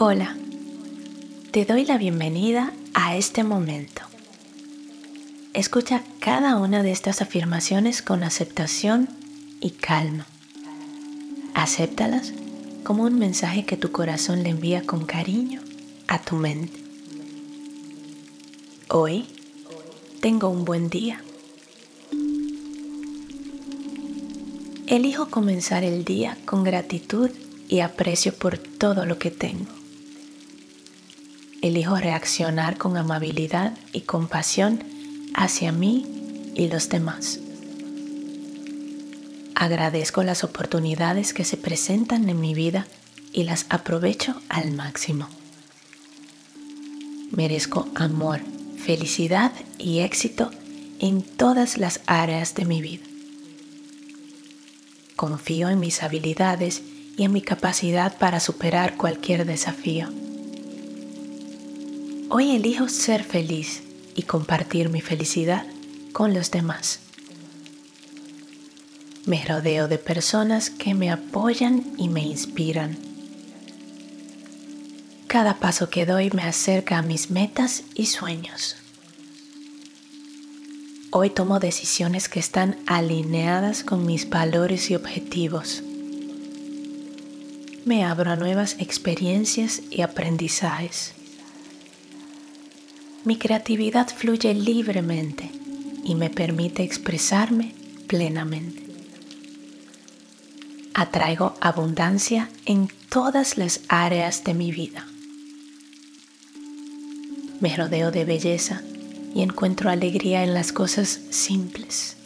Hola, te doy la bienvenida a este momento. Escucha cada una de estas afirmaciones con aceptación y calma. Acéptalas como un mensaje que tu corazón le envía con cariño a tu mente. Hoy tengo un buen día. Elijo comenzar el día con gratitud y aprecio por todo lo que tengo. Elijo reaccionar con amabilidad y compasión hacia mí y los demás. Agradezco las oportunidades que se presentan en mi vida y las aprovecho al máximo. Merezco amor, felicidad y éxito en todas las áreas de mi vida. Confío en mis habilidades y en mi capacidad para superar cualquier desafío. Hoy elijo ser feliz y compartir mi felicidad con los demás. Me rodeo de personas que me apoyan y me inspiran. Cada paso que doy me acerca a mis metas y sueños. Hoy tomo decisiones que están alineadas con mis valores y objetivos. Me abro a nuevas experiencias y aprendizajes. Mi creatividad fluye libremente y me permite expresarme plenamente. Atraigo abundancia en todas las áreas de mi vida. Me rodeo de belleza y encuentro alegría en las cosas simples.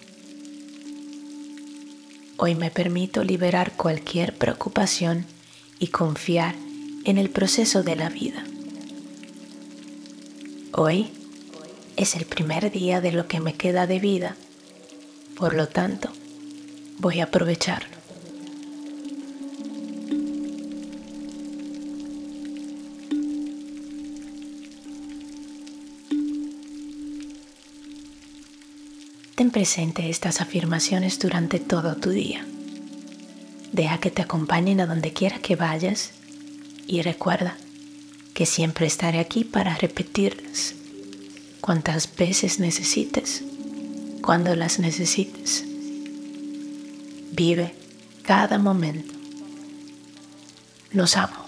Hoy me permito liberar cualquier preocupación y confiar en el proceso de la vida. Hoy es el primer día de lo que me queda de vida, por lo tanto, voy a aprovecharlo. Ten presente estas afirmaciones durante todo tu día. Deja que te acompañen a donde quiera que vayas y recuerda que siempre estaré aquí para repetirlas cuantas veces necesites, cuando las necesites. Vive cada momento. Los amo.